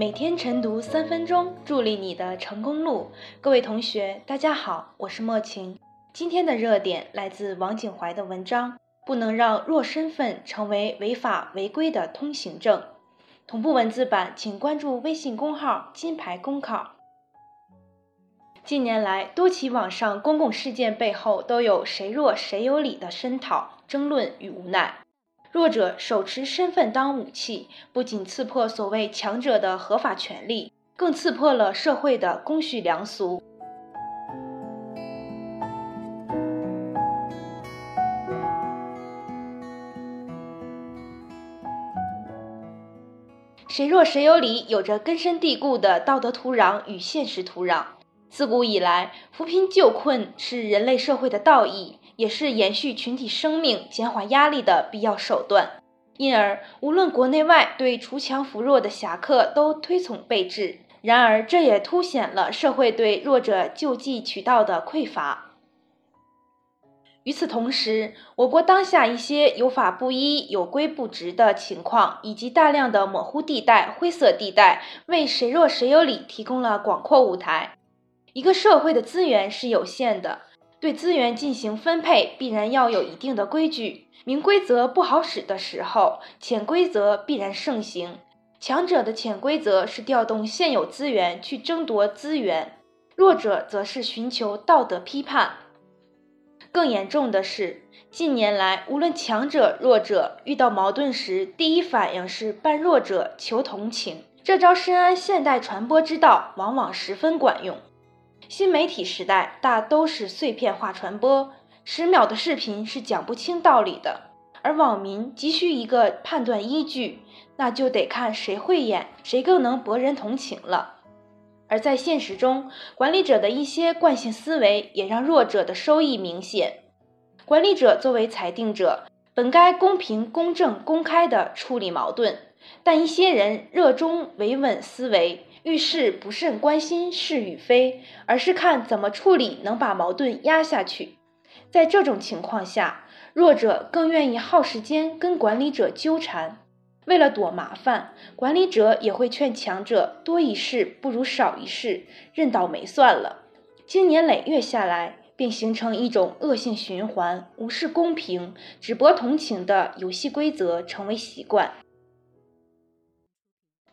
每天晨读三分钟，助力你的成功路。各位同学，大家好，我是莫晴。今天的热点来自王景怀的文章：不能让弱身份成为违法违规的通行证。同步文字版，请关注微信公号“金牌公考”。近年来，多起网上公共事件背后都有谁弱谁有理的声讨、争论与无奈。弱者手持身份当武器，不仅刺破所谓强者的合法权利，更刺破了社会的公序良俗。谁弱谁有理，有着根深蒂固的道德土壤与现实土壤。自古以来，扶贫救困是人类社会的道义。也是延续群体生命、减缓压力的必要手段。因而，无论国内外，对锄强扶弱的侠客都推崇备至。然而，这也凸显了社会对弱者救济渠道的匮乏。与此同时，我国当下一些有法不依、有规不执的情况，以及大量的模糊地带、灰色地带，为“谁弱谁有理”提供了广阔舞台。一个社会的资源是有限的。对资源进行分配，必然要有一定的规矩。明规则不好使的时候，潜规则必然盛行。强者的潜规则是调动现有资源去争夺资源，弱者则是寻求道德批判。更严重的是，近年来无论强者弱者遇到矛盾时，第一反应是扮弱者求同情。这招深谙现代传播之道，往往十分管用。新媒体时代大都是碎片化传播，十秒的视频是讲不清道理的，而网民急需一个判断依据，那就得看谁会演，谁更能博人同情了。而在现实中，管理者的一些惯性思维也让弱者的收益明显。管理者作为裁定者，本该公平、公正、公开地处理矛盾，但一些人热衷维稳思维。遇事不甚关心是与非，而是看怎么处理能把矛盾压下去。在这种情况下，弱者更愿意耗时间跟管理者纠缠。为了躲麻烦，管理者也会劝强者多一事不如少一事，认倒霉算了。经年累月下来，便形成一种恶性循环，无视公平、只博同情的游戏规则成为习惯。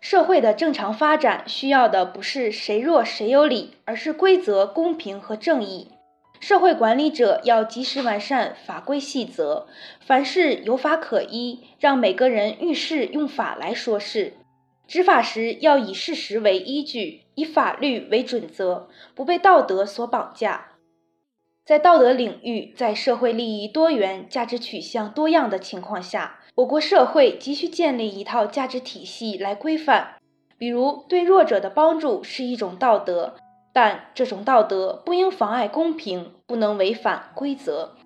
社会的正常发展需要的不是谁弱谁有理，而是规则公平和正义。社会管理者要及时完善法规细则，凡事有法可依，让每个人遇事用法来说事。执法时要以事实为依据，以法律为准则，不被道德所绑架。在道德领域，在社会利益多元、价值取向多样的情况下，我国社会急需建立一套价值体系来规范。比如，对弱者的帮助是一种道德，但这种道德不应妨碍公平，不能违反规则。